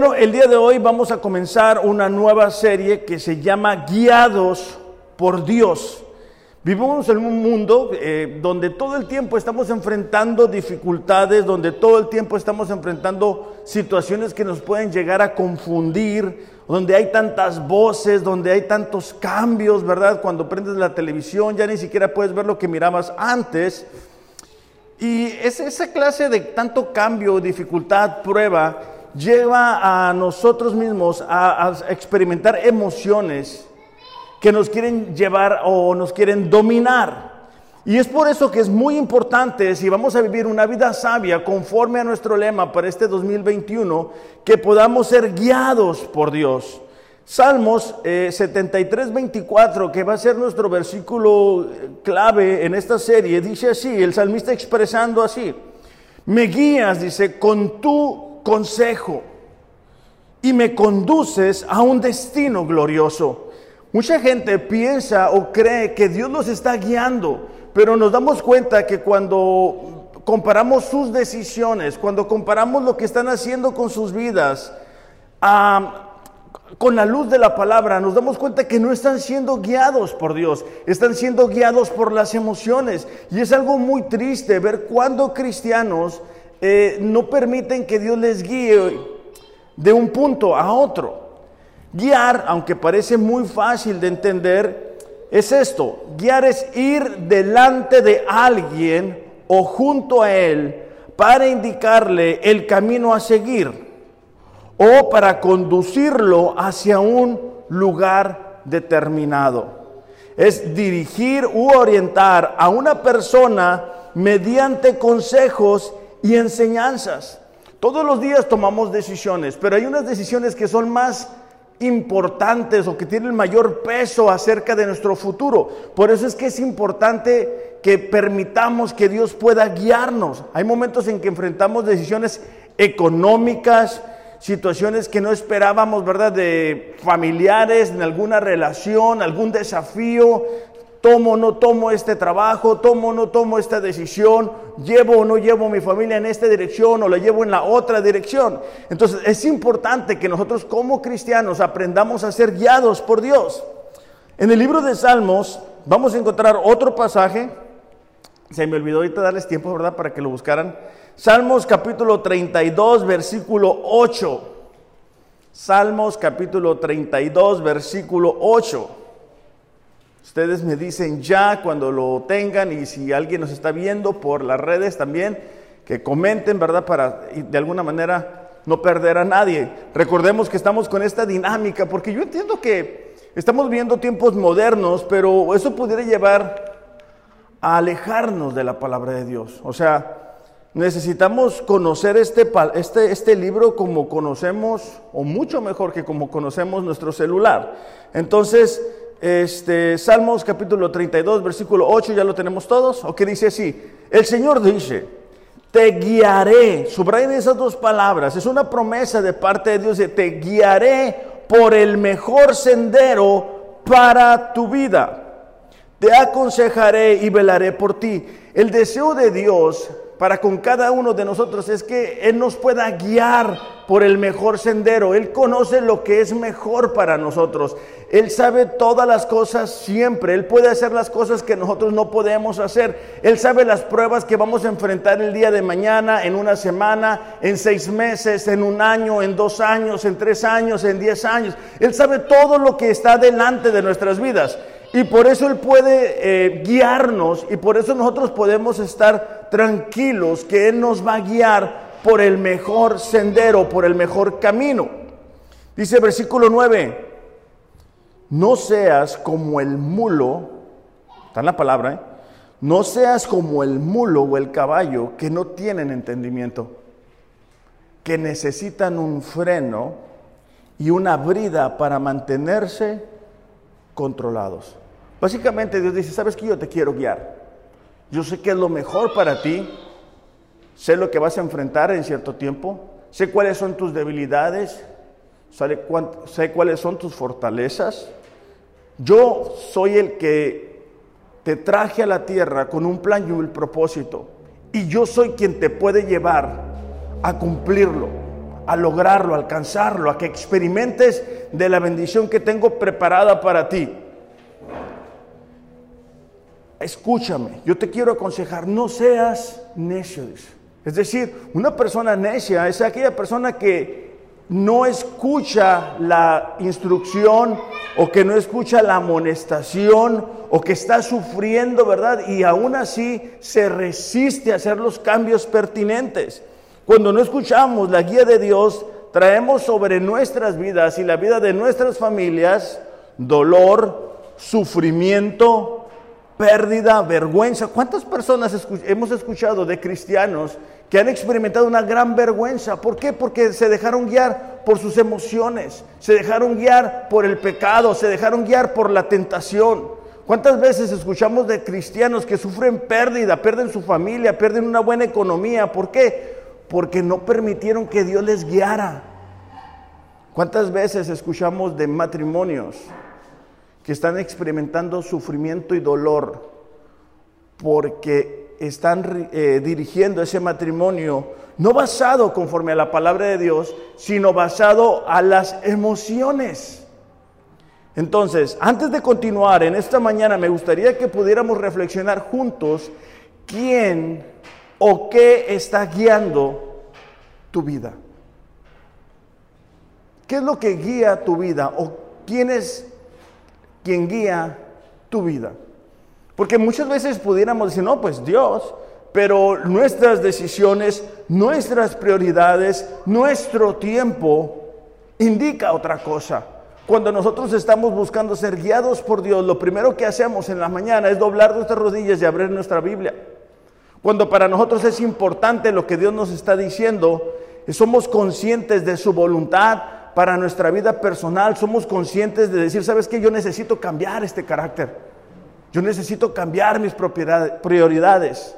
Bueno, el día de hoy vamos a comenzar una nueva serie que se llama Guiados por Dios. Vivimos en un mundo eh, donde todo el tiempo estamos enfrentando dificultades, donde todo el tiempo estamos enfrentando situaciones que nos pueden llegar a confundir, donde hay tantas voces, donde hay tantos cambios, ¿verdad? Cuando prendes la televisión ya ni siquiera puedes ver lo que mirabas antes. Y es esa clase de tanto cambio, dificultad, prueba, lleva a nosotros mismos a, experimentar emociones que nos quieren llevar o nos quieren dominar. Y es por eso que es muy importante, si vamos a vivir una vida sabia conforme a nuestro lema para este 2021, que podamos ser guiados por Dios. Salmos 73, eh, 24, que va a ser nuestro versículo eh, clave en esta serie, dice así, el salmista expresando así, me guías, dice, con tu consejo y me conduces a un destino glorioso. Mucha gente piensa o cree que Dios los está guiando, pero nos damos cuenta que cuando comparamos sus decisiones, cuando comparamos lo que están haciendo con sus vidas, con la luz de la palabra, nos damos cuenta que no están siendo guiados por Dios, están siendo guiados por las emociones. Y es algo muy triste ver cuando cristianos eh, no permiten que Dios les guíe de un punto a otro. Guiar, aunque parece muy fácil de entender, es esto. Guiar es ir delante de alguien o junto a él para indicarle el camino a seguir o para conducirlo hacia un lugar determinado. Es dirigir u orientar a una persona mediante consejos y enseñanzas. Todos los días tomamos decisiones, pero hay unas decisiones que son más importantes o que tienen mayor peso acerca de nuestro futuro. Por eso es que es importante que permitamos que Dios pueda guiarnos. Hay momentos en que enfrentamos decisiones económicas, situaciones que no esperábamos, ¿verdad? De familiares, en alguna relación, algún desafío, tomo o no tomo este trabajo, tomo o no tomo esta decisión, llevo o no llevo mi familia en esta dirección o la llevo en la otra dirección. Entonces es importante que nosotros como cristianos aprendamos a ser guiados por Dios. En el libro de Salmos vamos a encontrar otro pasaje, se me olvidó ahorita darles tiempo, ¿verdad? Para que lo buscaran. Salmos capítulo 32, versículo 8. Salmos capítulo 32, versículo 8. Ustedes me dicen ya cuando lo tengan y si alguien nos está viendo por las redes también, que comenten, ¿verdad? Para de alguna manera no perder a nadie. Recordemos que estamos con esta dinámica, porque yo entiendo que estamos viendo tiempos modernos, pero eso pudiera llevar a alejarnos de la palabra de Dios. O sea, necesitamos conocer este, este, este libro como conocemos, o mucho mejor que como conocemos nuestro celular. Entonces, este, Salmos capítulo 32, versículo 8, ya lo tenemos todos, o que dice así, el Señor dice, te guiaré, subrayen esas dos palabras, es una promesa de parte de Dios de te guiaré por el mejor sendero para tu vida. Te aconsejaré y velaré por ti. El deseo de Dios para con cada uno de nosotros es que Él nos pueda guiar por el mejor sendero. Él conoce lo que es mejor para nosotros. Él sabe todas las cosas siempre. Él puede hacer las cosas que nosotros no podemos hacer. Él sabe las pruebas que vamos a enfrentar el día de mañana, en una semana, en seis meses, en un año, en dos años, en tres años, en diez años. Él sabe todo lo que está delante de nuestras vidas. Y por eso Él puede eh, guiarnos y por eso nosotros podemos estar tranquilos que Él nos va a guiar por el mejor sendero, por el mejor camino. Dice versículo 9, no seas como el mulo, está en la palabra, ¿eh? no seas como el mulo o el caballo que no tienen entendimiento, que necesitan un freno y una brida para mantenerse controlados. Básicamente Dios dice, sabes que yo te quiero guiar. Yo sé que es lo mejor para ti. Sé lo que vas a enfrentar en cierto tiempo. Sé cuáles son tus debilidades. Sé cuáles son tus fortalezas. Yo soy el que te traje a la tierra con un plan y un propósito. Y yo soy quien te puede llevar a cumplirlo a lograrlo, a alcanzarlo, a que experimentes de la bendición que tengo preparada para ti. Escúchame, yo te quiero aconsejar, no seas necio. Es decir, una persona necia es aquella persona que no escucha la instrucción o que no escucha la amonestación o que está sufriendo, ¿verdad? Y aún así se resiste a hacer los cambios pertinentes. Cuando no escuchamos la guía de Dios, traemos sobre nuestras vidas y la vida de nuestras familias dolor, sufrimiento, pérdida, vergüenza. ¿Cuántas personas hemos escuchado de cristianos que han experimentado una gran vergüenza? ¿Por qué? Porque se dejaron guiar por sus emociones, se dejaron guiar por el pecado, se dejaron guiar por la tentación. ¿Cuántas veces escuchamos de cristianos que sufren pérdida, pierden su familia, pierden una buena economía? ¿Por qué? Porque no permitieron que Dios les guiara. ¿Cuántas veces escuchamos de matrimonios que están experimentando sufrimiento y dolor porque están eh, dirigiendo ese matrimonio no basado conforme a la palabra de Dios, sino basado a las emociones. Entonces, antes de continuar en esta mañana, me gustaría que pudiéramos reflexionar juntos quién o qué está guiando tu vida. ¿Qué es lo que guía tu vida? ¿O quién es quien guía tu vida. Porque muchas veces pudiéramos decir, no, pues Dios, pero nuestras decisiones, nuestras prioridades, nuestro tiempo indica otra cosa. Cuando nosotros estamos buscando ser guiados por Dios, lo primero que hacemos en la mañana es doblar nuestras rodillas y abrir nuestra Biblia. Cuando para nosotros es importante lo que Dios nos está diciendo, somos conscientes de su voluntad, para nuestra vida personal somos conscientes de decir, ¿sabes qué? Yo necesito cambiar este carácter. Yo necesito cambiar mis prioridades.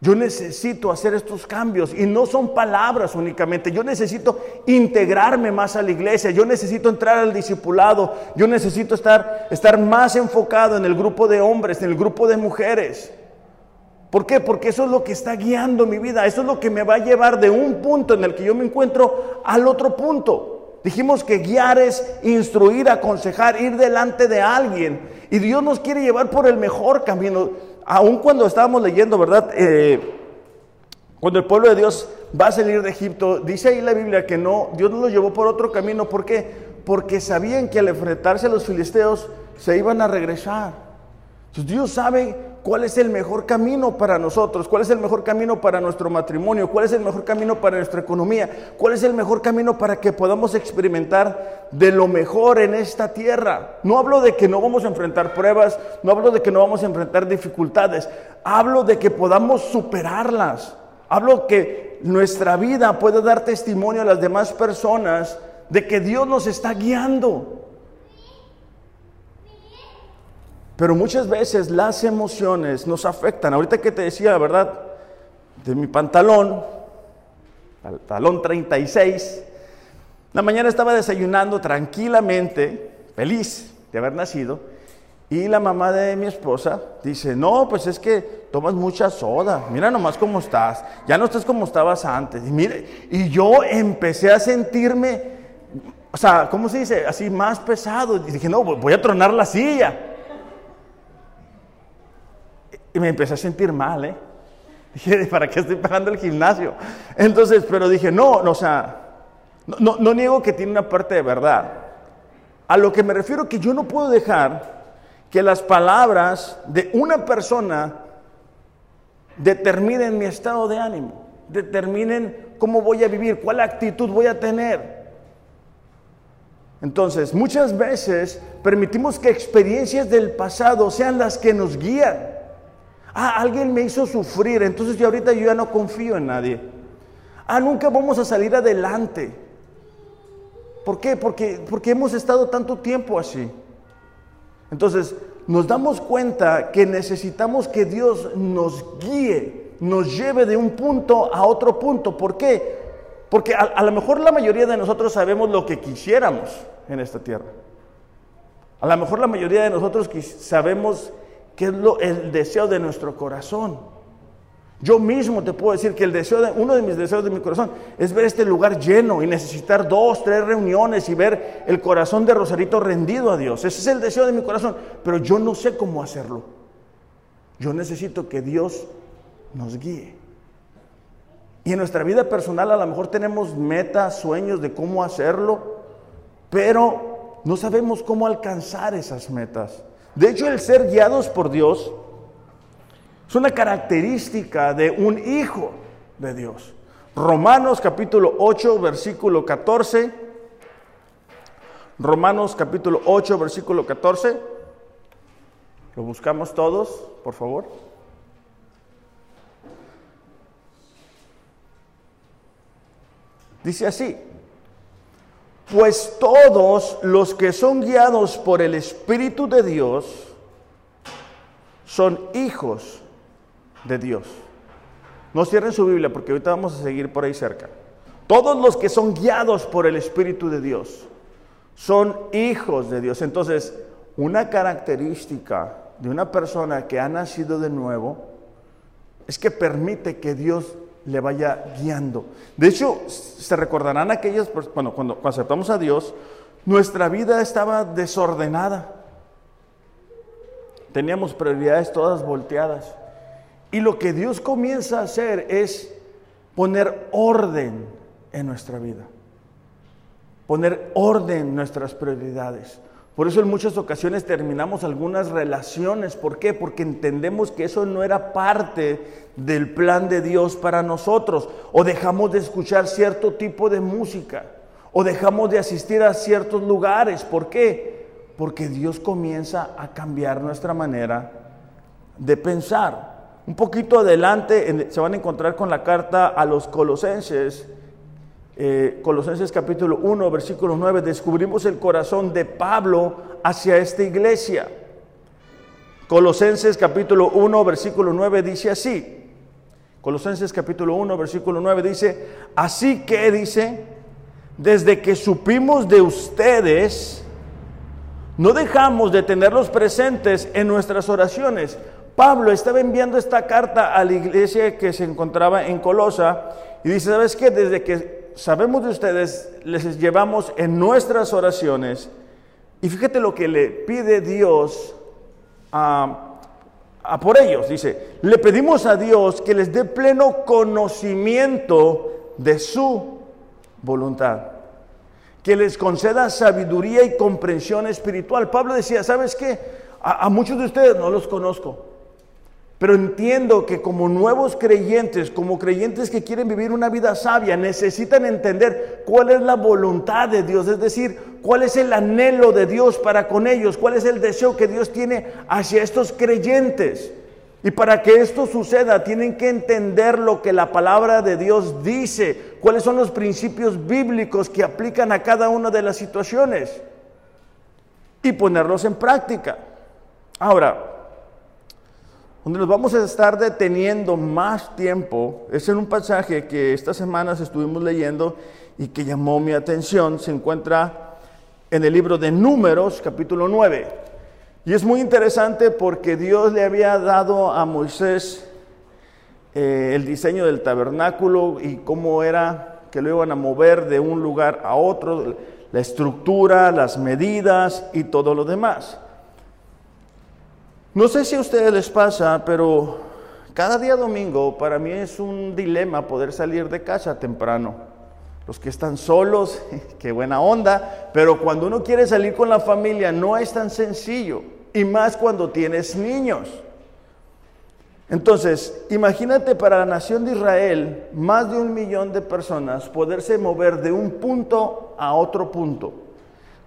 Yo necesito hacer estos cambios y no son palabras únicamente. Yo necesito integrarme más a la iglesia. Yo necesito entrar al discipulado. Yo necesito estar, estar más enfocado en el grupo de hombres, en el grupo de mujeres. ¿Por qué? Porque eso es lo que está guiando mi vida, eso es lo que me va a llevar de un punto en el que yo me encuentro al otro punto. Dijimos que guiar es instruir, aconsejar, ir delante de alguien. Y Dios nos quiere llevar por el mejor camino. Aun cuando estábamos leyendo, ¿verdad? Eh, cuando el pueblo de Dios va a salir de Egipto, dice ahí la Biblia que no, Dios no lo llevó por otro camino. ¿Por qué? Porque sabían que al enfrentarse a los filisteos se iban a regresar. Entonces Dios sabe cuál es el mejor camino para nosotros, cuál es el mejor camino para nuestro matrimonio, cuál es el mejor camino para nuestra economía, cuál es el mejor camino para que podamos experimentar de lo mejor en esta tierra. No hablo de que no vamos a enfrentar pruebas, no hablo de que no vamos a enfrentar dificultades, hablo de que podamos superarlas. Hablo que nuestra vida pueda dar testimonio a las demás personas de que Dios nos está guiando. Pero muchas veces las emociones nos afectan. Ahorita que te decía, la verdad, de mi pantalón, pantalón 36, la mañana estaba desayunando tranquilamente, feliz de haber nacido, y la mamá de mi esposa dice, no, pues es que tomas mucha soda, mira nomás cómo estás, ya no estás como estabas antes. Y, mire, y yo empecé a sentirme, o sea, ¿cómo se dice? Así más pesado. Y dije, no, voy a tronar la silla. Y me empecé a sentir mal, ¿eh? Dije, ¿para qué estoy pagando el gimnasio? Entonces, pero dije, no, no o sea, no, no, niego que tiene una parte de verdad. A lo que me refiero que yo no puedo dejar que las palabras de una persona determinen mi estado de ánimo, determinen cómo voy a vivir, cuál actitud voy a tener. Entonces, muchas veces permitimos que experiencias del pasado sean las que nos guían. Ah, alguien me hizo sufrir, entonces yo ahorita yo ya no confío en nadie. Ah, nunca vamos a salir adelante. ¿Por qué? Porque, porque hemos estado tanto tiempo así. Entonces, nos damos cuenta que necesitamos que Dios nos guíe, nos lleve de un punto a otro punto. ¿Por qué? Porque a, a lo mejor la mayoría de nosotros sabemos lo que quisiéramos en esta tierra. A lo mejor la mayoría de nosotros sabemos que es lo, el deseo de nuestro corazón. Yo mismo te puedo decir que el deseo de, uno de mis deseos de mi corazón es ver este lugar lleno y necesitar dos, tres reuniones y ver el corazón de Rosarito rendido a Dios. Ese es el deseo de mi corazón, pero yo no sé cómo hacerlo. Yo necesito que Dios nos guíe. Y en nuestra vida personal a lo mejor tenemos metas, sueños de cómo hacerlo, pero no sabemos cómo alcanzar esas metas. De hecho, el ser guiados por Dios es una característica de un hijo de Dios. Romanos capítulo 8, versículo 14. Romanos capítulo 8, versículo 14. Lo buscamos todos, por favor. Dice así, pues todos los que son guiados por el Espíritu de Dios son hijos de Dios. No cierren su Biblia porque ahorita vamos a seguir por ahí cerca. Todos los que son guiados por el Espíritu de Dios son hijos de Dios. Entonces, una característica de una persona que ha nacido de nuevo es que permite que Dios le vaya guiando. De hecho, se recordarán aquellas, bueno, cuando, aceptamos a Dios, nuestra vida estaba desordenada. Teníamos prioridades todas volteadas. Y lo que Dios comienza a hacer es poner orden en nuestra vida, poner orden en nuestras prioridades. Por eso en muchas ocasiones terminamos algunas relaciones. ¿Por qué? Porque entendemos que eso no era parte del plan de Dios para nosotros. O dejamos de escuchar cierto tipo de música. O dejamos de asistir a ciertos lugares. ¿Por qué? Porque Dios comienza a cambiar nuestra manera de pensar. Un poquito adelante se van a encontrar con la carta a los colosenses, eh, Colosenses capítulo 1, versículo 9, descubrimos el corazón de Pablo hacia esta iglesia. Colosenses capítulo 1, versículo 9 dice así. Colosenses capítulo 1, versículo 9 dice, así que dice, desde que supimos de ustedes, no dejamos de tenerlos presentes en nuestras oraciones Pablo estaba enviando esta carta a la iglesia que se encontraba en Colosa y dice, ¿sabes qué? Desde que sabemos de ustedes, les llevamos en nuestras oraciones y fíjate lo que le pide Dios a, a por ellos. Dice, le pedimos a Dios que les dé pleno conocimiento de su voluntad que les conceda sabiduría y comprensión espiritual. Pablo decía, ¿sabes qué? a, muchos de ustedes no los conozco. Pero entiendo que como nuevos creyentes, como creyentes que quieren vivir una vida sabia, necesitan entender cuál es la voluntad de Dios, es decir, cuál es el anhelo de Dios para con ellos, cuál es el deseo que Dios tiene hacia estos creyentes. Y para que esto suceda, tienen que entender lo que la palabra de Dios dice, cuáles son los principios bíblicos que aplican a cada una de las situaciones y ponerlos en práctica. Ahora, donde nos vamos a estar deteniendo más tiempo es en un pasaje que estas semanas estuvimos leyendo y que llamó mi atención. Se encuentra en el libro de Números, capítulo 9. Y es muy interesante porque Dios le había dado a Moisés eh, el diseño del tabernáculo y cómo era que lo iban a mover de un lugar a otro, la estructura, las medidas y todo lo demás. No sé si a ustedes les pasa, pero cada día domingo para mí es un dilema poder salir de casa temprano. Los que están solos, qué buena onda, pero cuando uno quiere salir con la familia no es tan sencillo, y más cuando tienes niños. Entonces, imagínate para la nación de Israel, más de un millón de personas poderse mover de un punto a otro punto,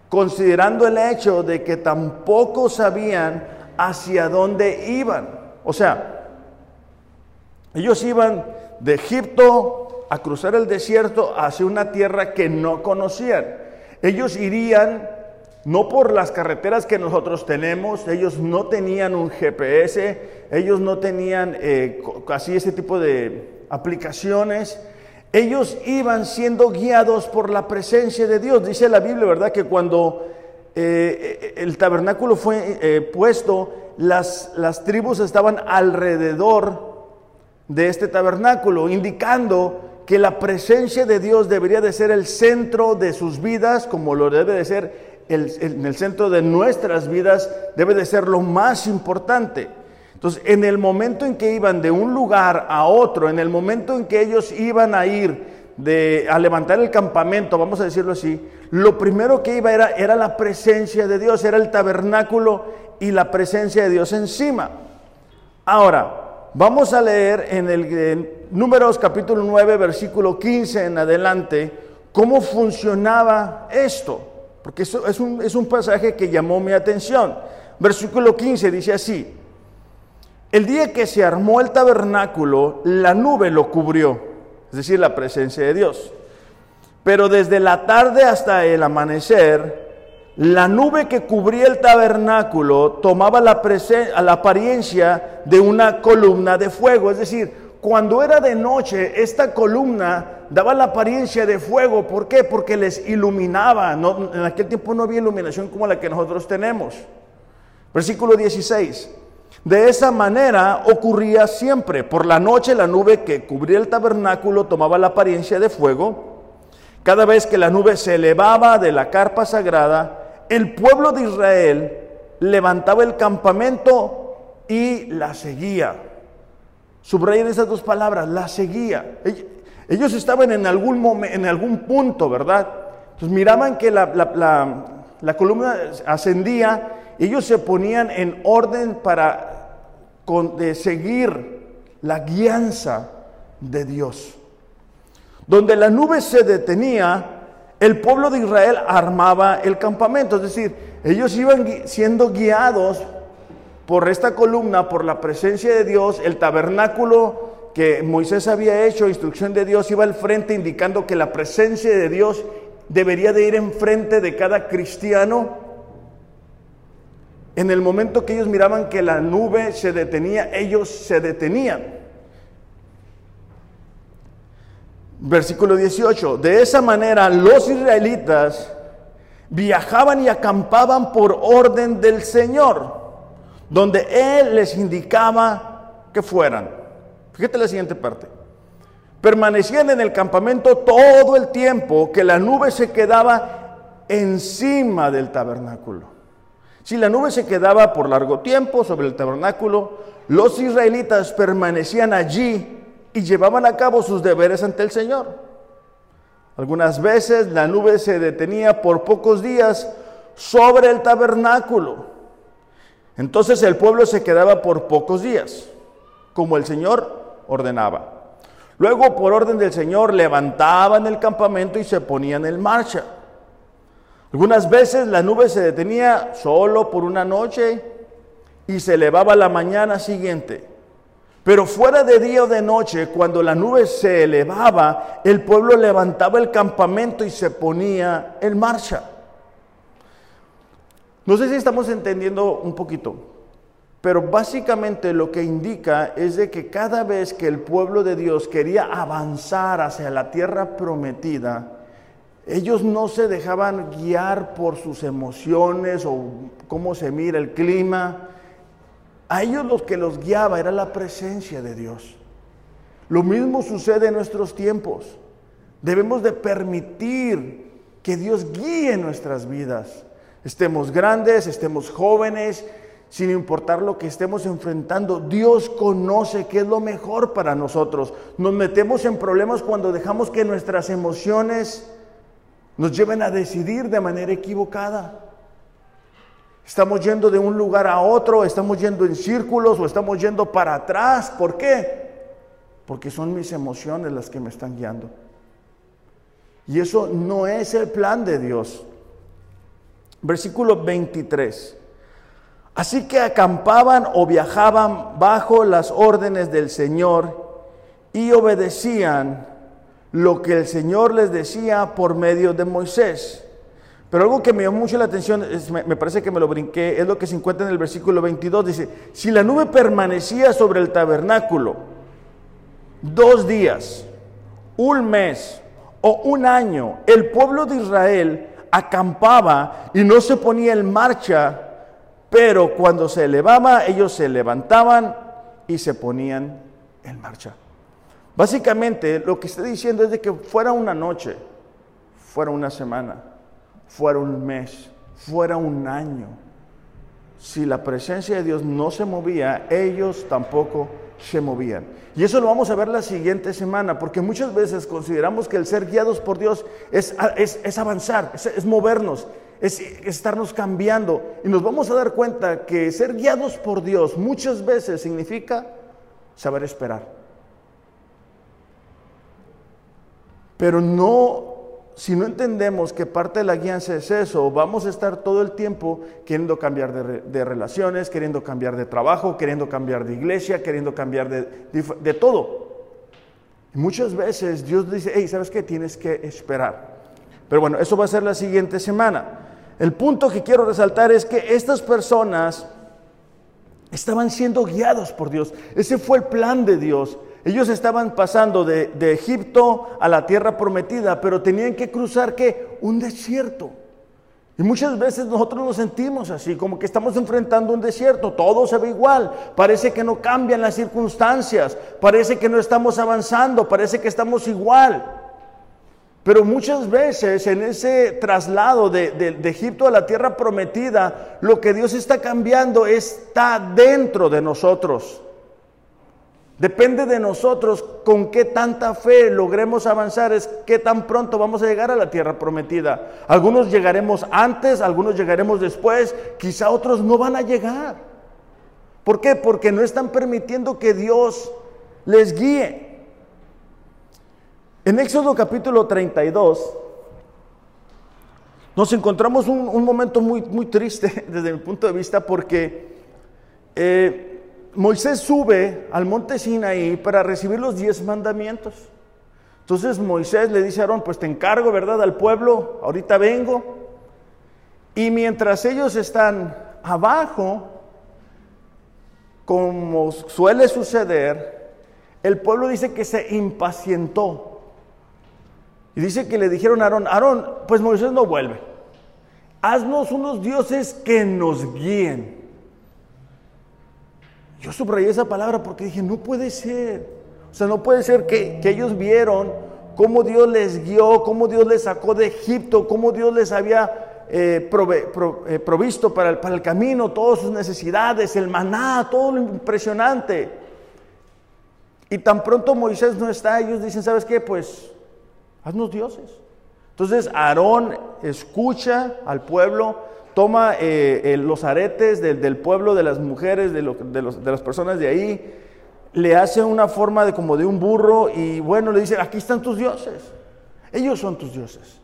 considerando el hecho de que tampoco sabían hacia dónde iban. O sea, ellos iban de Egipto a cruzar el desierto hacia una tierra que no conocían. Ellos irían no por las carreteras que nosotros tenemos, ellos no tenían un GPS, ellos no tenían eh, así ese tipo de aplicaciones. Ellos iban siendo guiados por la presencia de Dios. Dice la Biblia, ¿verdad? Que cuando eh, el tabernáculo fue eh, puesto, las, las tribus estaban alrededor de este tabernáculo, indicando que la presencia de Dios debería de ser el centro de sus vidas, como lo debe de ser en el centro de nuestras vidas, debe de ser lo más importante. Entonces, en el momento en que iban de un lugar a otro, en el momento en que ellos iban a ir de, a levantar el campamento, vamos a decirlo así, lo primero que iba era, era la presencia de Dios, era el tabernáculo y la presencia de Dios encima. Ahora, Vamos a leer en el Números capítulo 9, versículo 15 en adelante, cómo funcionaba esto, porque eso es un, es un pasaje que llamó mi atención. Versículo 15 dice así, el día que se armó el tabernáculo, la nube lo cubrió, es decir, la presencia de Dios. Pero desde la tarde hasta el amanecer, la nube que cubría el tabernáculo tomaba la, apariencia de una columna de fuego. Es decir, cuando era de noche, esta columna daba la apariencia de fuego. ¿Por qué? Porque les iluminaba. en aquel tiempo no había iluminación como la que nosotros tenemos. Versículo 16. De esa manera ocurría siempre. Por la noche la nube que cubría el tabernáculo tomaba la apariencia de fuego. Cada vez que la nube se elevaba de la carpa sagrada, el pueblo de Israel levantaba el campamento y la seguía. Subrayen esas dos palabras, la seguía. Ellos estaban en algún, momento, en algún punto, ¿verdad? Entonces miraban que la, columna ascendía, ellos se ponían en orden para seguir la guianza de Dios. Donde la nube se detenía, el pueblo de Israel armaba el campamento, es decir, ellos iban siendo guiados por esta columna, por la presencia de Dios, el tabernáculo que Moisés había hecho, instrucción de Dios, iba al frente indicando que la presencia de Dios debería de ir enfrente de cada cristiano. En el momento que ellos miraban que la nube se detenía, ellos se detenían. Versículo 18. De esa manera los israelitas viajaban y acampaban por orden del Señor, donde Él les indicaba que fueran. Fíjate la siguiente parte. Permanecían en el campamento todo el tiempo que la nube se quedaba encima del tabernáculo. Si la nube se quedaba por largo tiempo sobre el tabernáculo, los israelitas permanecían allí y llevaban a cabo sus deberes ante el Señor. Algunas veces la nube se detenía por pocos días sobre el tabernáculo. Entonces el pueblo se quedaba por pocos días, como el Señor ordenaba. Luego, por orden del Señor, levantaban el campamento y se ponían en marcha. Algunas veces la nube se detenía solo por una noche y se elevaba la mañana siguiente. Pero fuera de día o de noche, cuando la nube se elevaba, el pueblo levantaba el campamento y se ponía en marcha. No sé si estamos entendiendo un poquito, pero básicamente lo que indica es de que cada vez que el pueblo de Dios quería avanzar hacia la tierra prometida, ellos no se dejaban guiar por sus emociones o cómo se mira el clima, a ellos lo que los guiaba era la presencia de Dios. Lo mismo sucede en nuestros tiempos. Debemos de permitir que Dios guíe nuestras vidas. Estemos grandes, estemos jóvenes, sin importar lo que estemos enfrentando, Dios conoce qué es lo mejor para nosotros. Nos metemos en problemas cuando dejamos que nuestras emociones nos lleven a decidir de manera equivocada. Estamos yendo de un lugar a otro, estamos yendo en círculos o estamos yendo para atrás. ¿Por qué? Porque son mis emociones las que me están guiando. Y eso no es el plan de Dios. Versículo 23. Así que acampaban o viajaban bajo las órdenes del Señor y obedecían lo que el Señor les decía por medio de Moisés. Pero algo que me llamó mucho la atención, me, parece que me lo brinqué, es lo que se encuentra en el versículo 22. Dice, si la nube permanecía sobre el tabernáculo dos días, un mes o un año, el pueblo de Israel acampaba y no se ponía en marcha, pero cuando se elevaba, ellos se levantaban y se ponían en marcha. Básicamente lo que está diciendo es de que fuera una noche, fuera una semana, fuera un mes, fuera un año, si la presencia de Dios no se movía, ellos tampoco se movían. Y eso lo vamos a ver la siguiente semana, porque muchas veces consideramos que el ser guiados por Dios es, es, avanzar, es, movernos, es, estarnos cambiando. Y nos vamos a dar cuenta que ser guiados por Dios muchas veces significa saber esperar. Pero no si no entendemos que parte de la guianza es eso, vamos a estar todo el tiempo queriendo cambiar de, relaciones, queriendo cambiar de trabajo, queriendo cambiar de iglesia, queriendo cambiar de, todo. Y muchas veces Dios dice, hey, ¿sabes qué? Tienes que esperar. Pero bueno, eso va a ser la siguiente semana. El punto que quiero resaltar es que estas personas estaban siendo guiados por Dios. Ese fue el plan de Dios. Ellos estaban pasando de, Egipto a la tierra prometida, pero tenían que cruzar ¿qué? Un desierto. Y muchas veces nosotros nos sentimos así, como que estamos enfrentando un desierto, todo se ve igual, parece que no cambian las circunstancias, parece que no estamos avanzando, parece que estamos igual. Pero muchas veces en ese traslado de, de, Egipto a la tierra prometida, lo que Dios está cambiando está dentro de nosotros. Depende de nosotros con qué tanta fe logremos avanzar, es qué tan pronto vamos a llegar a la tierra prometida. Algunos llegaremos antes, algunos llegaremos después, quizá otros no van a llegar. ¿Por qué? Porque no están permitiendo que Dios les guíe. En Éxodo capítulo 32 nos encontramos un, momento muy, muy triste desde mi punto de vista porque... Eh, Moisés sube al monte Sinaí para recibir los diez mandamientos. Entonces Moisés le dice a Aarón, pues te encargo, ¿verdad?, al pueblo, ahorita vengo. Y mientras ellos están abajo, como suele suceder, el pueblo dice que se impacientó. Y dice que le dijeron a Aarón, Aarón, pues Moisés no vuelve. Haznos unos dioses que nos guíen. Yo subrayé esa palabra porque dije, no puede ser. O sea, no puede ser que, ellos vieron cómo Dios les guió, cómo Dios les sacó de Egipto, cómo Dios les había eh, eh, provisto para el, para el camino todas sus necesidades, el maná, todo lo impresionante. Y tan pronto Moisés no está, ellos dicen, ¿sabes qué? Pues haznos dioses. Entonces Aarón escucha al pueblo, toma eh, los aretes del, pueblo, de las mujeres, de, las personas de ahí, le hace una forma de como de un burro y bueno, le dice, aquí están tus dioses. Ellos son tus dioses.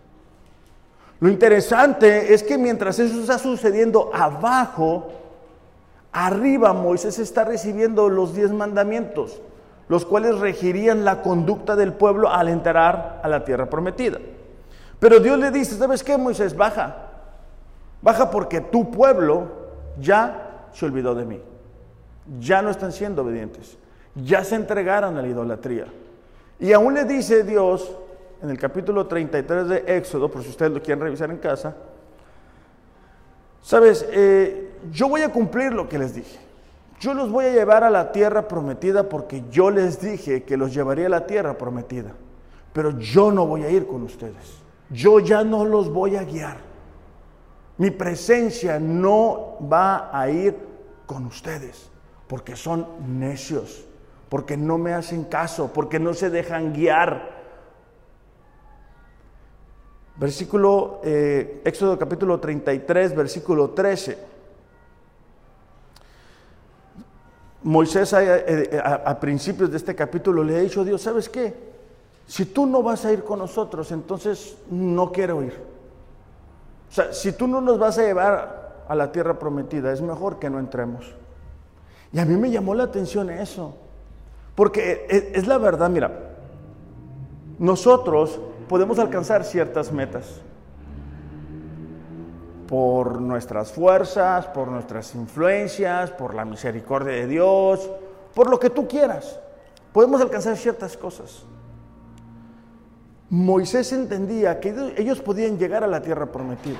Lo interesante es que mientras eso está sucediendo abajo, arriba Moisés está recibiendo los diez mandamientos, los cuales regirían la conducta del pueblo al entrar a la tierra prometida. Pero Dios le dice, ¿sabes qué, Moisés? Baja, Baja porque tu pueblo ya se olvidó de mí. Ya no están siendo obedientes. Ya se entregaron a la idolatría. Y aún le dice Dios en el capítulo 33 de Éxodo, por si ustedes lo quieren revisar en casa, sabes, eh, yo voy a cumplir lo que les dije. Yo los voy a llevar a la tierra prometida porque yo les dije que los llevaría a la tierra prometida. Pero yo no voy a ir con ustedes. Yo ya no los voy a guiar. Mi presencia no va a ir con ustedes porque son necios, porque no me hacen caso, porque no se dejan guiar. Versículo, eh, Éxodo capítulo 33, versículo 13. Moisés a, eh, a, principios de este capítulo le ha dicho a Dios, ¿sabes qué? Si tú no vas a ir con nosotros, entonces no quiero ir. O sea, si tú no nos vas a llevar a la tierra prometida, es mejor que no entremos. Y a mí me llamó la atención eso. Porque es, la verdad, mira, nosotros podemos alcanzar ciertas metas por nuestras fuerzas, por nuestras influencias, por la misericordia de Dios, por lo que tú quieras. Podemos alcanzar ciertas cosas. Moisés entendía que ellos podían llegar a la tierra prometida,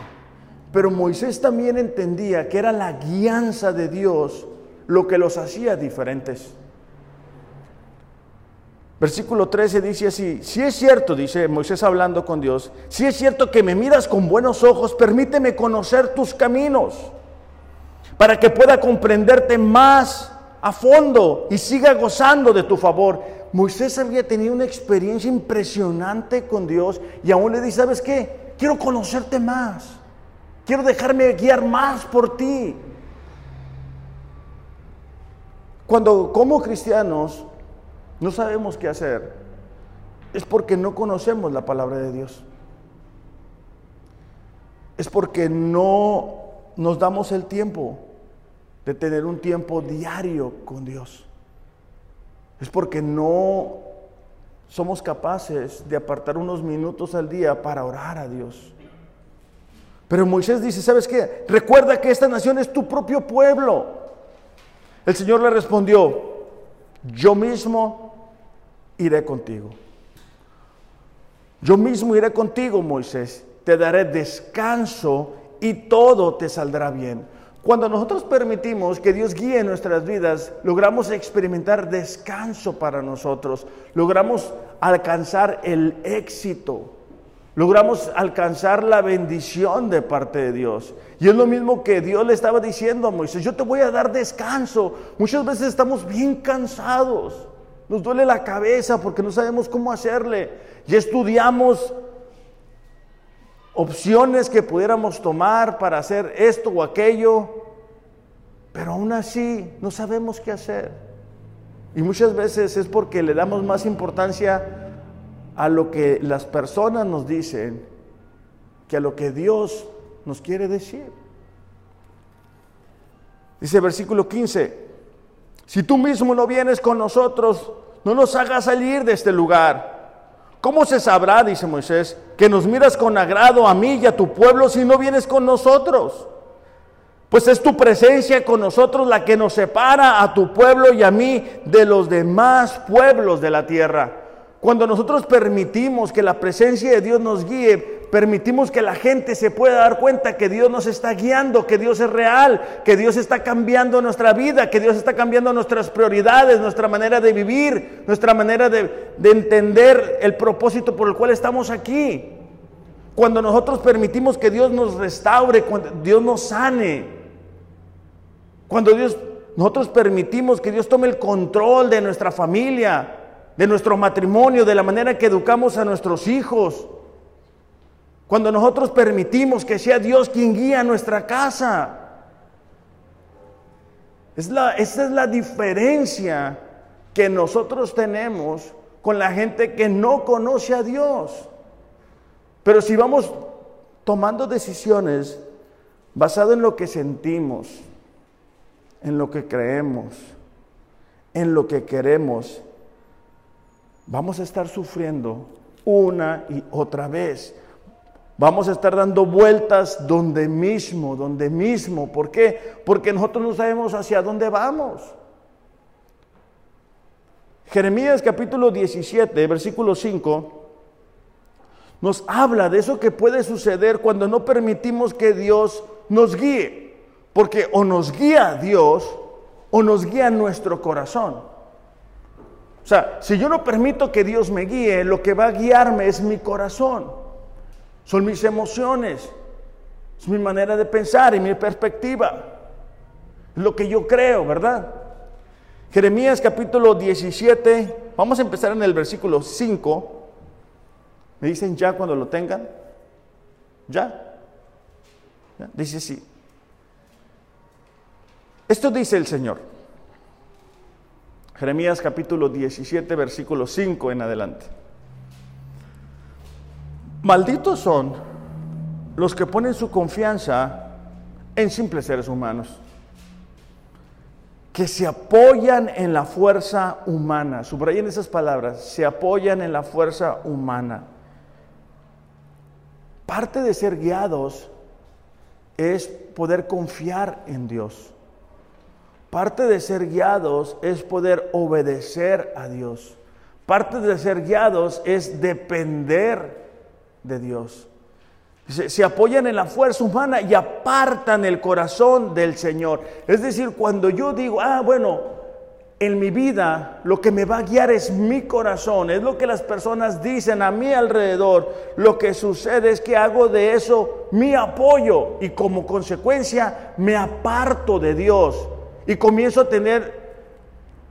pero Moisés también entendía que era la guianza de Dios lo que los hacía diferentes. Versículo 13 dice así, si es cierto, dice Moisés hablando con Dios, si es cierto que me miras con buenos ojos, permíteme conocer tus caminos, para que pueda comprenderte más a fondo y siga gozando de tu favor. Moisés había tenido una experiencia impresionante con Dios y aún le dice, ¿sabes qué? Quiero conocerte más, quiero dejarme guiar más por ti. Cuando como cristianos no sabemos qué hacer, es porque no conocemos la palabra de Dios. Es porque no nos damos el tiempo de tener un tiempo diario con Dios. Es porque no somos capaces de apartar unos minutos al día para orar a Dios. Pero Moisés dice, ¿sabes qué? Recuerda que esta nación es tu propio pueblo. El Señor le respondió, yo mismo iré contigo. Yo mismo iré contigo, Moisés. Te daré descanso y todo te saldrá bien. Cuando nosotros permitimos que Dios guíe nuestras vidas, logramos experimentar descanso para nosotros, logramos alcanzar el éxito logramos alcanzar la bendición de parte de Dios. Y es lo mismo que Dios le estaba diciendo a Moisés, yo te voy a dar descanso. Muchas veces estamos bien cansados, nos duele la cabeza porque no sabemos cómo hacerle. Y estudiamos opciones que pudiéramos tomar para hacer esto o aquello, pero aún así no sabemos qué hacer. Y muchas veces es porque le damos más importancia a lo que las personas nos dicen que a lo que Dios nos quiere decir. Dice versículo 15, si tú mismo no vienes con nosotros, no nos hagas salir de este lugar. ¿Cómo se sabrá, dice Moisés, que nos miras con agrado a mí y a tu pueblo si no vienes con nosotros? Pues es tu presencia con nosotros la que nos separa a tu pueblo y a mí de los demás pueblos de la tierra. Cuando nosotros permitimos que la presencia de Dios nos guíe, permitimos que la gente se pueda dar cuenta que Dios nos está guiando, que Dios es real, que Dios está cambiando nuestra vida, que Dios está cambiando nuestras prioridades, nuestra manera de vivir, nuestra manera de, entender el propósito por el cual estamos aquí. Cuando nosotros permitimos que Dios nos restaure, cuando Dios nos sane, cuando nosotros permitimos que Dios tome el control de nuestra familia, de nuestro matrimonio, de la manera que educamos a nuestros hijos. Cuando nosotros permitimos que sea Dios quien guía nuestra casa. Esa es la diferencia que nosotros tenemos con la gente que no conoce a Dios. Pero si vamos tomando decisiones basado en lo que sentimos, en lo que creemos, en lo que queremos, vamos a estar sufriendo una y otra vez. Vamos a estar dando vueltas donde mismo, donde mismo. ¿Por qué? Porque nosotros no sabemos hacia dónde vamos. Jeremías capítulo 17, versículo 5, nos habla de eso que puede suceder cuando no permitimos que Dios nos guíe. Porque o nos guía Dios o nos guía nuestro corazón. O sea, si yo no permito que Dios me guíe, lo que va a guiarme es mi corazón, son mis emociones, es mi manera de pensar y mi perspectiva, es lo que yo creo, ¿verdad? Jeremías capítulo 17, vamos a empezar en el versículo 5. ¿Me dicen ya cuando lo tengan? ¿Ya? Dice así. Esto dice el Señor. Jeremías capítulo 17, versículo 5 en adelante. Malditos son los que ponen su confianza en simples seres humanos, que se apoyan en la fuerza humana. Subrayen esas palabras, se apoyan en la fuerza humana. Parte de ser guiados es poder confiar en Dios. Parte de ser guiados es poder obedecer a Dios. Parte de ser guiados es depender de Dios. Se, apoyan en la fuerza humana y apartan el corazón del Señor. Es decir, cuando yo digo, ah, bueno, en mi vida lo que me va a guiar es mi corazón, es lo que las personas dicen a mi alrededor. Lo que sucede es que hago de eso mi apoyo y como consecuencia me aparto de Dios y comienzo a tener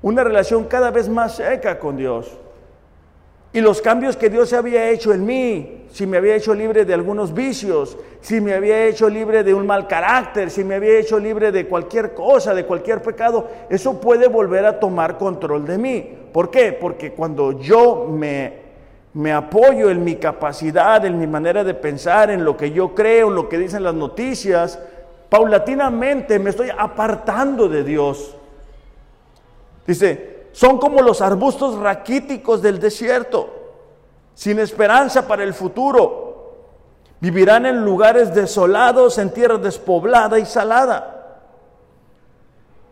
una relación cada vez más seca con Dios. Y los cambios que Dios había hecho en mí, si me había hecho libre de algunos vicios, si me había hecho libre de un mal carácter, si me había hecho libre de cualquier cosa, de cualquier pecado, eso puede volver a tomar control de mí. ¿Por qué? Porque cuando yo me, me apoyo en mi capacidad, en mi manera de pensar, en lo que yo creo, en lo que dicen las noticias, paulatinamente me estoy apartando de Dios. Dice, son como los arbustos raquíticos del desierto, sin esperanza para el futuro. Vivirán en lugares desolados, en tierra despoblada y salada.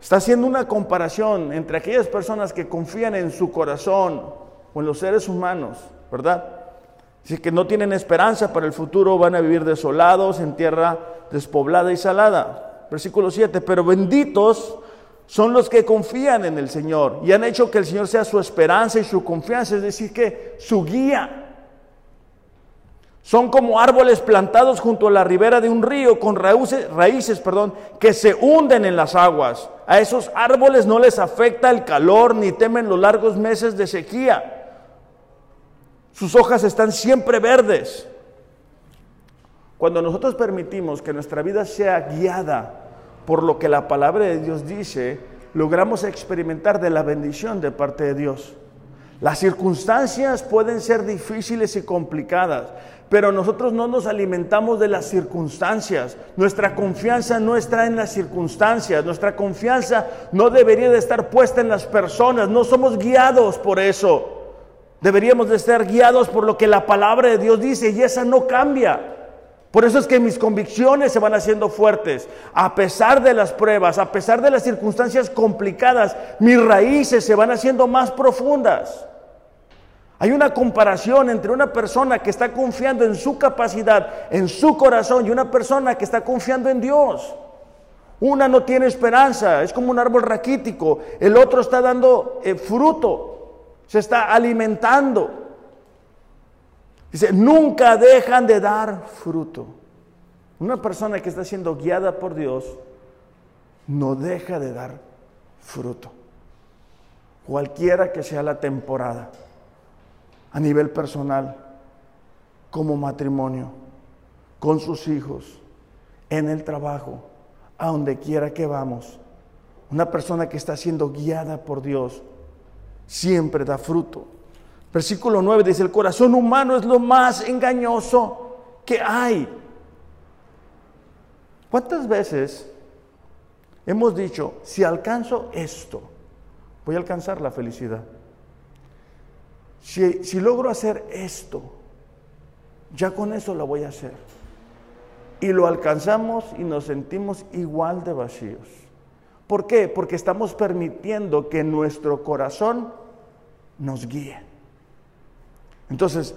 Está haciendo una comparación entre aquellas personas que confían en su corazón o en los seres humanos, ¿verdad? Si que no tienen esperanza para el futuro, van a vivir desolados en tierra despoblada y salada. Versículo 7, pero benditos son los que confían en el Señor y han hecho que el Señor sea su esperanza y su confianza, es decir, que su guía. Son como árboles plantados junto a la ribera de un río con raíces, raíces perdón, que se hunden en las aguas. A esos árboles no les afecta el calor ni temen los largos meses de sequía. Sus hojas están siempre verdes. Cuando nosotros permitimos que nuestra vida sea guiada por lo que la palabra de Dios dice, logramos experimentar de la bendición de parte de Dios. Las circunstancias pueden ser difíciles y complicadas, pero nosotros no nos alimentamos de las circunstancias. Nuestra confianza no está en las circunstancias, nuestra confianza no debería de estar puesta en las personas, no somos guiados por eso. Deberíamos de estar guiados por lo que la palabra de Dios dice y esa no cambia. Por eso es que mis convicciones se van haciendo fuertes. A pesar de las pruebas, a pesar de las circunstancias complicadas, mis raíces se van haciendo más profundas. Hay una comparación entre una persona que está confiando en su capacidad, en su corazón, y una persona que está confiando en Dios. Una no tiene esperanza, es como un árbol raquítico. El otro está dando eh, fruto, se está alimentando. Dice, nunca dejan de dar fruto. Una persona que está siendo guiada por Dios no deja de dar fruto. Cualquiera que sea la temporada, a nivel personal, como matrimonio, con sus hijos, en el trabajo, a donde quiera que vamos. Una persona que está siendo guiada por Dios siempre da fruto. Versículo 9 dice, el corazón humano es lo más engañoso que hay. ¿Cuántas veces hemos dicho, si alcanzo esto, voy a alcanzar la felicidad? Si, si logro hacer esto, ya con eso lo voy a hacer. Y lo alcanzamos y nos sentimos igual de vacíos. ¿Por qué? Porque estamos permitiendo que nuestro corazón nos guíe. Entonces,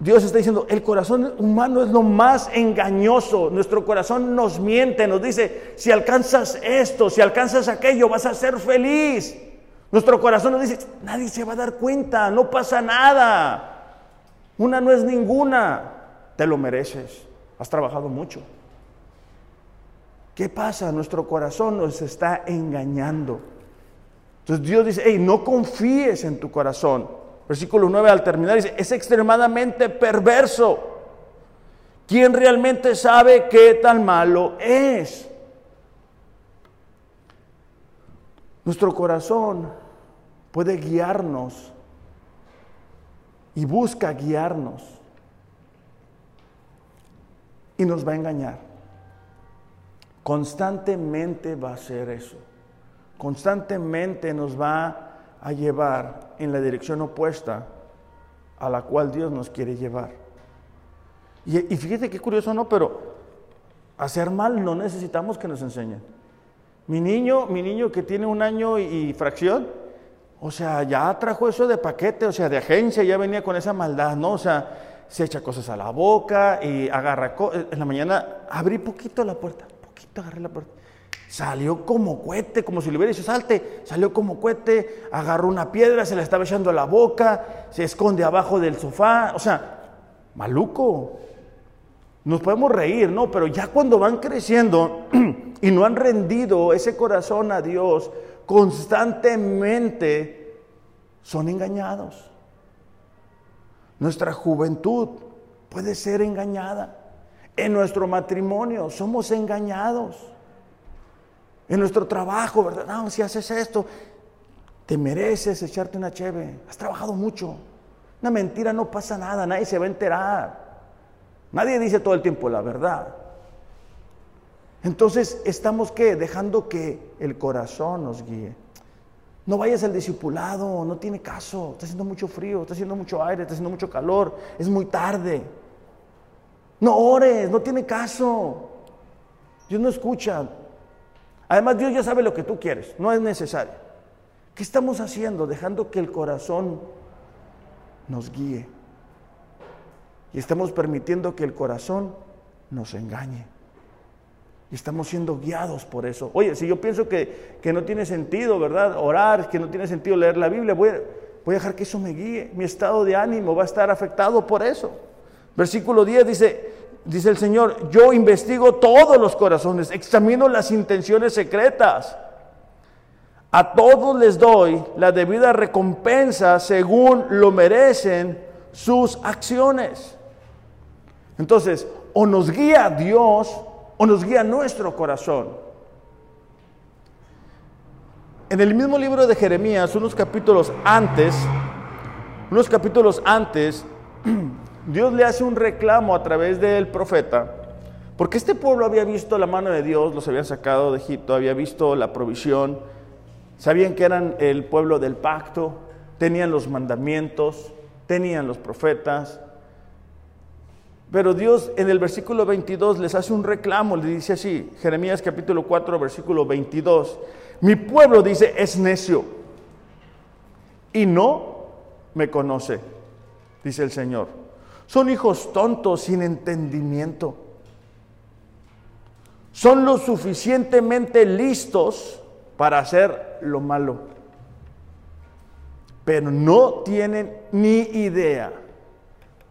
Dios está diciendo, el corazón humano es lo más engañoso, nuestro corazón nos miente, nos dice, si alcanzas esto, si alcanzas aquello, vas a ser feliz. Nuestro corazón nos dice, nadie se va a dar cuenta, no pasa nada. Una no es ninguna, te lo mereces, has trabajado mucho. ¿Qué pasa? Nuestro corazón nos está engañando. Entonces Dios dice, hey, no confíes en tu corazón. Versículo 9 al terminar dice, es extremadamente perverso. ¿Quién realmente sabe qué tan malo es? Nuestro corazón puede guiarnos y busca guiarnos y nos va a engañar. Constantemente va a ser eso. Constantemente nos va a llevar en la dirección opuesta a la cual Dios nos quiere llevar. Y, fíjate qué curioso, ¿no? Pero hacer mal no necesitamos que nos enseñen. Mi niño, mi niño que tiene un año y, fracción, o sea, ya trajo eso de paquete, o sea, de agencia, ya venía con esa maldad, ¿no? O sea, se echa cosas a la boca y agarra, en la mañana abrí poquito la puerta, poquito agarré la puerta Salió como cohete, como si le hubiera dicho salte. Salió como cohete, agarró una piedra, se la estaba echando a la boca, se esconde abajo del sofá. O sea, maluco. Nos podemos reír, ¿no? Pero ya cuando van creciendo y no han rendido ese corazón a Dios, constantemente son engañados. Nuestra juventud puede ser engañada. En nuestro matrimonio somos engañados. En nuestro trabajo, ¿verdad? No, si haces esto, te mereces echarte una cheve. Has trabajado mucho. Una mentira no pasa nada, nadie se va a enterar. Nadie dice todo el tiempo la verdad. Entonces, ¿estamos qué? Dejando que el corazón nos guíe. No vayas al discipulado, no tiene caso. Está haciendo mucho frío, está haciendo mucho aire, está haciendo mucho calor, es muy tarde. No ores, no tiene caso. Dios no escucha. Además, Dios ya sabe lo que tú quieres, no es necesario. ¿Qué estamos haciendo? Dejando que el corazón nos guíe. Y estamos permitiendo que el corazón nos engañe. Y estamos siendo guiados por eso. Oye, si yo pienso que, no tiene sentido, ¿verdad? Orar, que no tiene sentido leer la Biblia, voy a, voy a dejar que eso me guíe. Mi estado de ánimo va a estar afectado por eso. Versículo 10 dice, dice el Señor, yo investigo todos los corazones, examino las intenciones secretas. A todos les doy la debida recompensa según lo merecen sus acciones. Entonces, o nos guía Dios o nos guía nuestro corazón. En el mismo libro de Jeremías, unos capítulos antes, unos capítulos antes, Dios le hace un reclamo a través del profeta, porque este pueblo había visto la mano de Dios, los había sacado de Egipto, había visto la provisión, sabían que eran el pueblo del pacto, tenían los mandamientos, tenían los profetas, pero Dios en el versículo 22 les hace un reclamo, le dice así, Jeremías capítulo 4, versículo 22, mi pueblo dice es necio y no me conoce, dice el Señor. Son hijos tontos sin entendimiento. Son lo suficientemente listos para hacer lo malo, pero no tienen ni idea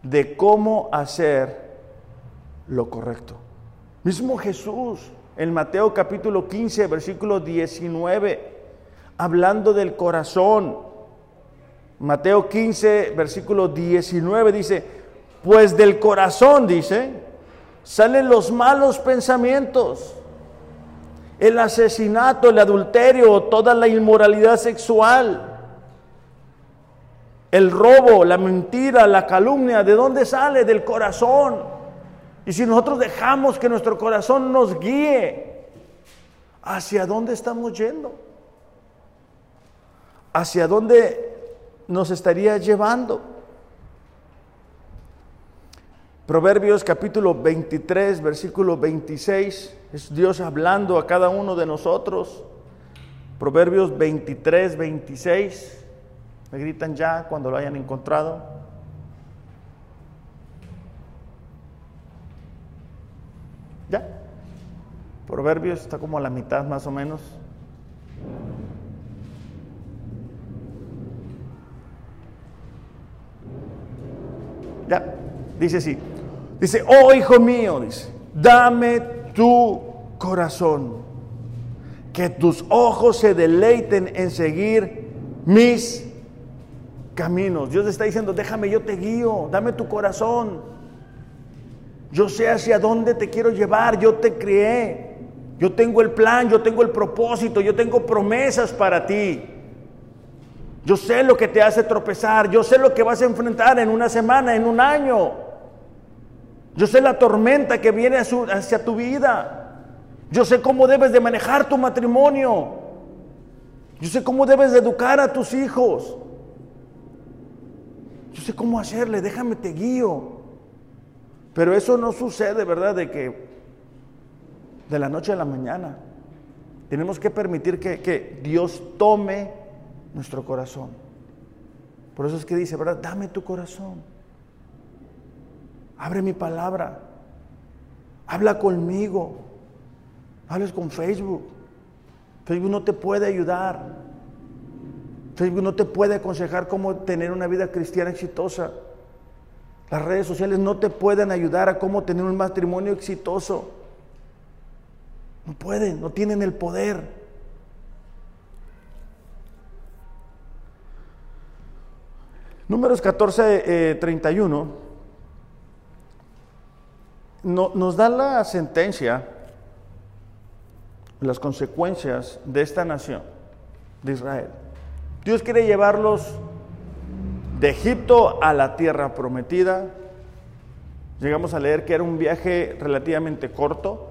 de cómo hacer lo correcto. Mismo Jesús, en Mateo capítulo 15, versículo 19, hablando del corazón. Mateo 15, versículo 19 dice, pues del corazón, dice, salen los malos pensamientos, el asesinato, el adulterio, toda la inmoralidad sexual el robo, la mentira, la calumnia, ¿de dónde sale? Del corazón. Y si nosotros dejamos que nuestro corazón nos guíe, ¿hacia dónde estamos yendo? ¿Hacia dónde nos estaría llevando? Proverbios capítulo 23, versículo 26, es Dios hablando a cada uno de nosotros. Proverbios 23, 26. Me gritan ya cuando lo hayan encontrado. ¿Ya? Proverbios está como a la mitad más o menos. Ya, dice así. Dice, oh hijo mío, dice, dame tu corazón, que tus ojos se deleiten en seguir mis caminos. Dios está diciendo, déjame, yo te guío, dame tu corazón. Yo sé hacia dónde te quiero llevar, yo te crié. Yo tengo el plan, yo tengo el propósito, yo tengo promesas para ti. Yo sé lo que te hace tropezar, yo sé lo que vas a enfrentar en una semana, en un año. Yo sé la tormenta que viene hacia tu vida. Yo sé cómo debes de manejar tu matrimonio. Yo sé cómo debes de educar a tus hijos. Yo sé cómo hacerle, déjame te guío. Pero eso no sucede, ¿verdad? De que de la noche a la mañana. Tenemos que permitir que, que Dios tome nuestro corazón. Por eso es que dice, ¿verdad? Dame tu corazón. Abre mi palabra. Habla conmigo. Hables con Facebook. Facebook no te puede ayudar. Facebook no te puede aconsejar cómo tener una vida cristiana exitosa. Las redes sociales no te pueden ayudar a cómo tener un matrimonio exitoso. No pueden, no tienen el poder. Números 14, 31 no, nos da la sentencia, las consecuencias de esta nación, de Israel. Dios quiere llevarlos de Egipto a la tierra prometida. Llegamos a leer que era un viaje relativamente corto,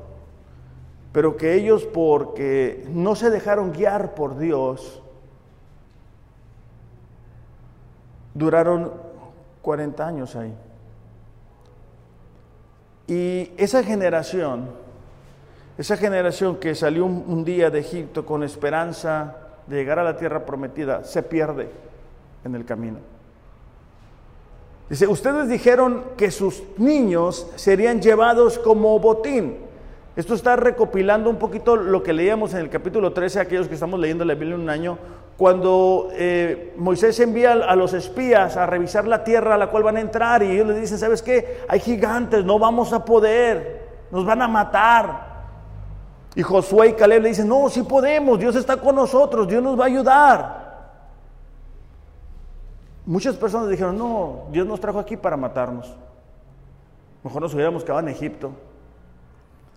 pero que ellos porque no se dejaron guiar por Dios, duraron 40 años ahí. Y esa generación, esa generación que salió un, día de Egipto con esperanza de llegar a la tierra prometida, se pierde en el camino. Dice, ustedes dijeron que sus niños serían llevados como botín. Esto está recopilando un poquito lo que leíamos en el capítulo 13, aquellos que estamos leyendo la Biblia en un año, cuando eh, Moisés envía a los espías a revisar la tierra a la cual van a entrar y ellos les dicen, ¿sabes qué? Hay gigantes, no vamos a poder, nos van a matar. Y Josué y Caleb le dicen, no, sí podemos, Dios está con nosotros, Dios nos va a ayudar. Muchas personas dijeron, no, Dios nos trajo aquí para matarnos. Mejor nos hubiéramos quedado en Egipto.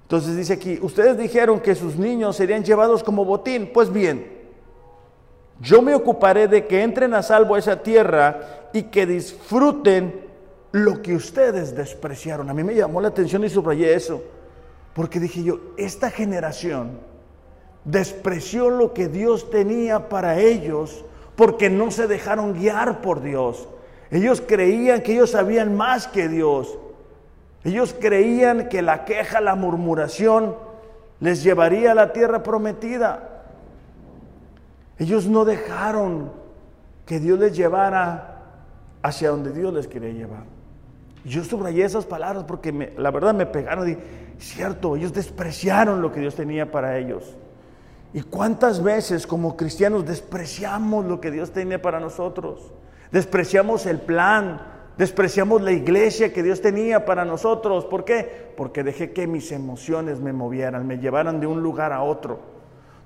Entonces dice aquí, ustedes dijeron que sus niños serían llevados como botín. Pues bien, yo me ocuparé de que entren a salvo a esa tierra y que disfruten lo que ustedes despreciaron. A mí me llamó la atención y subrayé eso, porque dije yo, esta generación despreció lo que Dios tenía para ellos porque no se dejaron guiar por Dios. Ellos creían que ellos sabían más que Dios. Ellos creían que la queja, la murmuración les llevaría a la tierra prometida. Ellos no dejaron que Dios les llevara hacia donde Dios les quería llevar. yo subrayé esas palabras porque la verdad me pegaron y cierto, ellos despreciaron lo que Dios tenía para ellos. ¿Y cuántas veces como cristianos despreciamos lo que Dios tenía para nosotros? Despreciamos el plan, despreciamos la iglesia que Dios tenía para nosotros. ¿Por qué? Porque dejé que mis emociones me movieran, me llevaran de un lugar a otro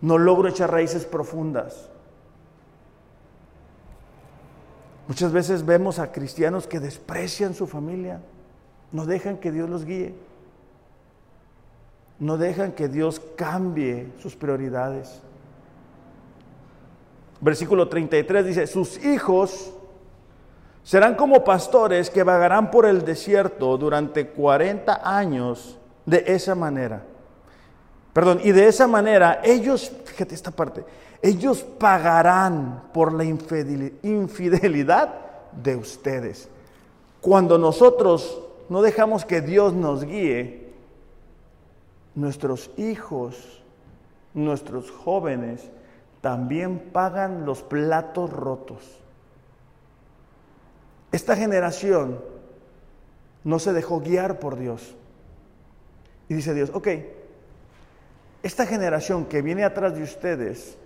no logro echar raíces profundas. Muchas veces vemos a cristianos que desprecian su familia, no dejan que Dios los guíe, no dejan que Dios cambie sus prioridades. Versículo 33 dice, sus hijos serán como pastores que vagarán por el desierto durante 40 años de esa manera. Perdón, y de esa manera ellos, fíjate esta parte, ellos pagarán por la infidelidad de ustedes. Cuando nosotros no dejamos que Dios nos guíe, nuestros hijos, nuestros jóvenes, también pagan los platos rotos. Esta generación no se dejó guiar por Dios. Y dice Dios, ok, esta generación que viene atrás de ustedes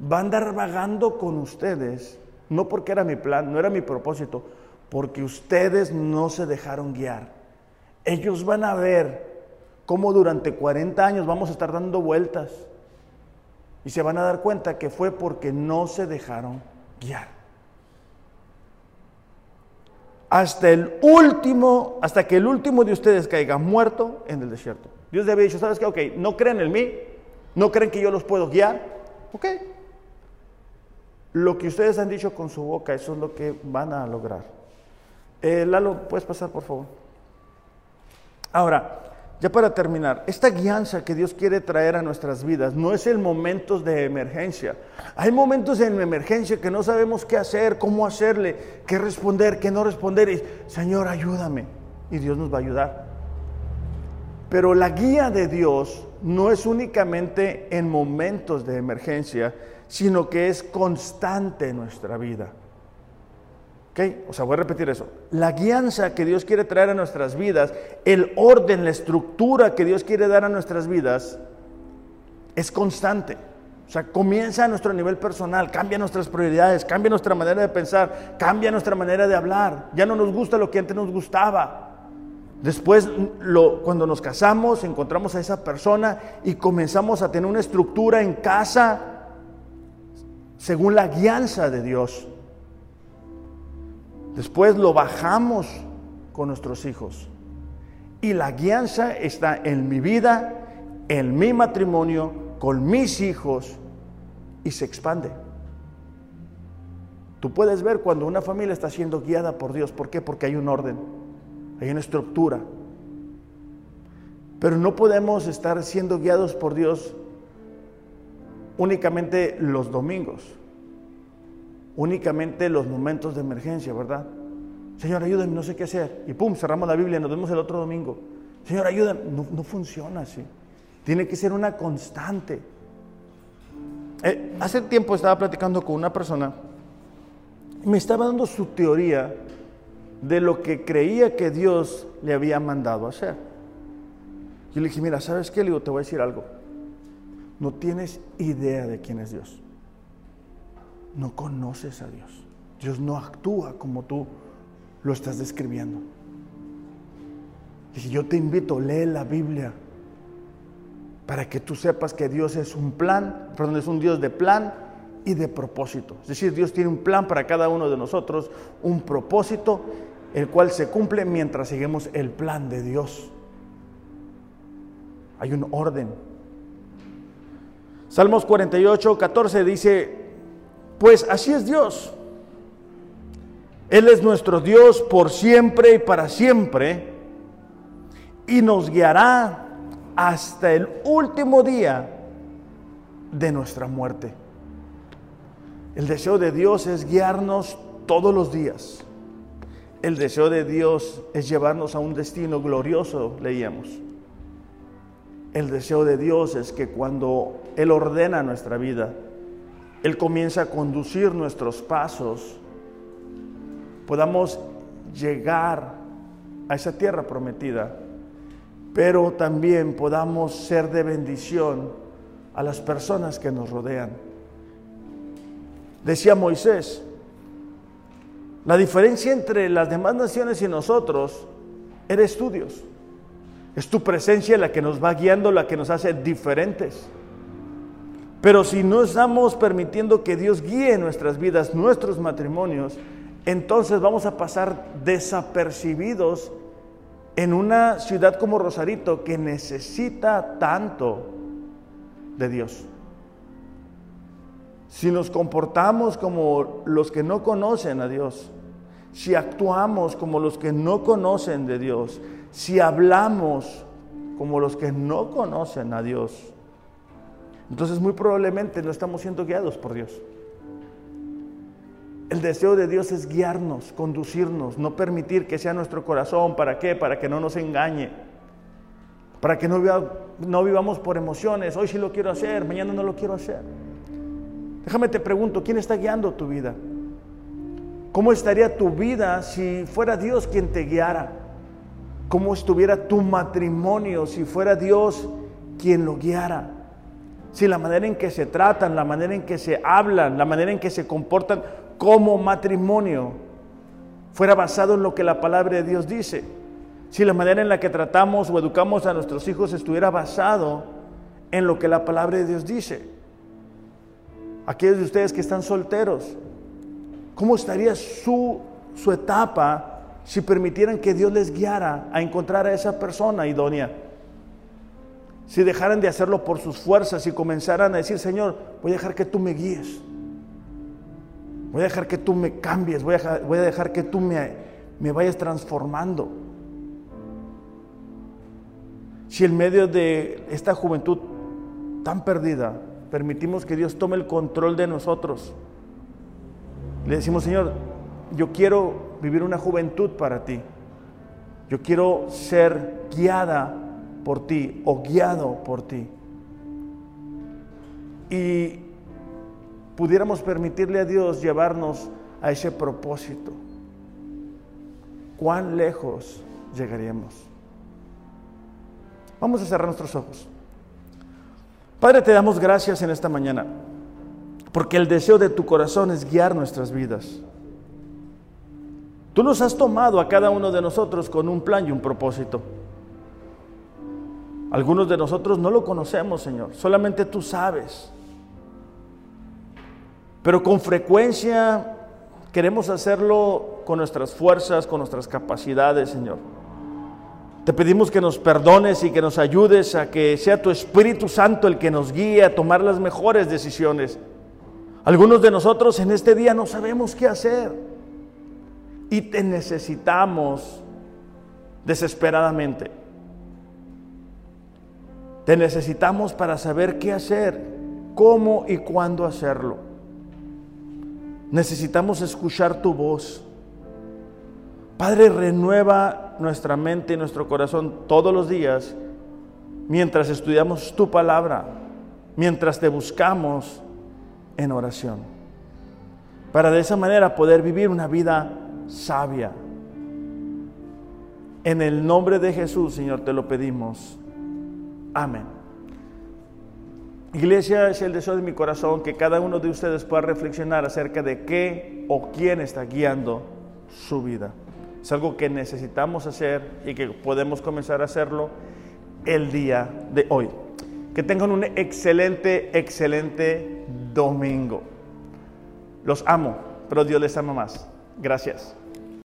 va a andar vagando con ustedes, no porque era mi plan, no era mi propósito, porque ustedes no se dejaron guiar. Ellos van a ver cómo durante 40 años vamos a estar dando vueltas y se van a dar cuenta que fue porque no se dejaron guiar. Hasta el último, hasta que el último de ustedes caiga muerto en el desierto. Dios le había dicho, ¿sabes qué? Ok, no creen en mí, no creen que yo los puedo guiar. Ok. Lo que ustedes han dicho con su boca, eso es lo que van a lograr. Eh, Lalo, ¿puedes pasar, por favor? Ahora, ya para terminar, esta guianza que Dios quiere traer a nuestras vidas no es el momento de emergencia. Hay momentos en emergencia que no sabemos qué hacer, cómo hacerle, qué responder, qué no responder. Y, Señor, ayúdame. Y Dios nos va a ayudar. Pero la guía de Dios no es únicamente en momentos de emergencia, sino que es constante en nuestra vida. ¿Ok? O sea, voy a repetir eso. La guianza que Dios quiere traer a nuestras vidas, el orden, la estructura que Dios quiere dar a nuestras vidas, es constante. O sea, comienza a nuestro nivel personal, cambia nuestras prioridades, cambia nuestra manera de pensar, cambia nuestra manera de hablar. Ya no nos gusta lo que antes nos gustaba. Después, cuando nos casamos, encontramos a esa persona y comenzamos a tener una estructura en casa según la guianza de Dios. Después lo bajamos con nuestros hijos. Y la guianza está en mi vida, en mi matrimonio, con mis hijos y se expande. Tú puedes ver cuando una familia está siendo guiada por Dios. ¿Por qué? Porque hay un orden, hay una estructura. Pero no podemos estar siendo guiados por Dios únicamente los domingos, únicamente los momentos de emergencia, ¿verdad? Señor, ayúdame, no sé qué hacer. Y pum, cerramos la Biblia, nos vemos el otro domingo. Señor, ayúdame. No, no funciona así. Tiene que ser una constante. Eh, hace tiempo estaba platicando con una persona me estaba dando su teoría de lo que creía que Dios le había mandado hacer. Yo le dije, mira, ¿sabes qué? Le digo, te voy a decir algo. No tienes idea de quién es Dios. No conoces a Dios. Dios no actúa como tú lo estás describiendo. Dije, yo te invito, lee la Biblia para que tú sepas que Dios es un plan, perdón, es un Dios de plan y de propósito. Es decir, Dios tiene un plan para cada uno de nosotros, un propósito, el cual se cumple mientras seguimos el plan de Dios. Hay un orden. Salmos 48, 14 dice, pues así es Dios. Él es nuestro Dios por siempre y para siempre y nos guiará hasta el último día de nuestra muerte. El deseo de Dios es guiarnos todos los días. El deseo de Dios es llevarnos a un destino glorioso, leíamos. El deseo de Dios es que cuando Él ordena nuestra vida, Él comienza a conducir nuestros pasos, podamos llegar a esa tierra prometida, pero también podamos ser de bendición a las personas que nos rodean. Decía Moisés, la diferencia entre las demás naciones y nosotros era estudios. Es tu presencia la que nos va guiando, la que nos hace diferentes. Pero si no estamos permitiendo que Dios guíe nuestras vidas, nuestros matrimonios, entonces vamos a pasar desapercibidos en una ciudad como Rosarito que necesita tanto de Dios. Si nos comportamos como los que no conocen a Dios, si actuamos como los que no conocen de Dios, si hablamos como los que no conocen a Dios, entonces muy probablemente no estamos siendo guiados por Dios. El deseo de Dios es guiarnos, conducirnos, no permitir que sea nuestro corazón. ¿Para qué? Para que no nos engañe. Para que no, vivamos por emociones. Hoy sí lo quiero hacer, mañana no lo quiero hacer. Déjame te pregunto, ¿quién está guiando tu vida? ¿Cómo estaría tu vida si fuera Dios quien te guiara? ¿Cómo estuviera tu matrimonio si fuera Dios quien lo guiara? Si la manera en que se tratan, la manera en que se hablan, la manera en que se comportan como matrimonio fuera basado en lo que la palabra de Dios dice. Si la manera en la que tratamos o educamos a nuestros hijos estuviera basado en lo que la palabra de Dios dice. Aquellos de ustedes que están solteros, ¿cómo estaría su, su etapa si permitieran que Dios les guiara a encontrar a esa persona idónea? Si dejaran de hacerlo por sus fuerzas y comenzaran a decir, Señor, voy a dejar que tú me guíes. Voy a dejar que tú me cambies, voy a, voy a dejar que tú me, me vayas transformando. Si en medio de esta juventud tan perdida permitimos que Dios tome el control de nosotros, le decimos, Señor, yo quiero vivir una juventud para ti. Yo quiero ser guiada por ti o guiado por ti. Y pudiéramos permitirle a Dios llevarnos a ese propósito, ¿cuán lejos llegaríamos? Vamos a cerrar nuestros ojos. Padre, te damos gracias en esta mañana, porque el deseo de tu corazón es guiar nuestras vidas. Tú nos has tomado a cada uno de nosotros con un plan y un propósito. Algunos de nosotros no lo conocemos, Señor, solamente tú sabes. Pero con frecuencia queremos hacerlo con nuestras fuerzas, con nuestras capacidades, Señor. Te pedimos que nos perdones y que nos ayudes a que sea tu Espíritu Santo el que nos guíe a tomar las mejores decisiones. Algunos de nosotros en este día no sabemos qué hacer y te necesitamos desesperadamente. Te necesitamos para saber qué hacer, cómo y cuándo hacerlo. Necesitamos escuchar tu voz. Padre, renueva nuestra mente y nuestro corazón todos los días mientras estudiamos tu palabra, mientras te buscamos en oración, para de esa manera poder vivir una vida sabia. En el nombre de Jesús, Señor, te lo pedimos. Amén. Iglesia, es el deseo de mi corazón que cada uno de ustedes pueda reflexionar acerca de qué o quién está guiando su vida. Es algo que necesitamos hacer y que podemos comenzar a hacerlo el día de hoy. Que tengan un excelente, excelente domingo. Los amo, pero Dios les ama más. Gracias.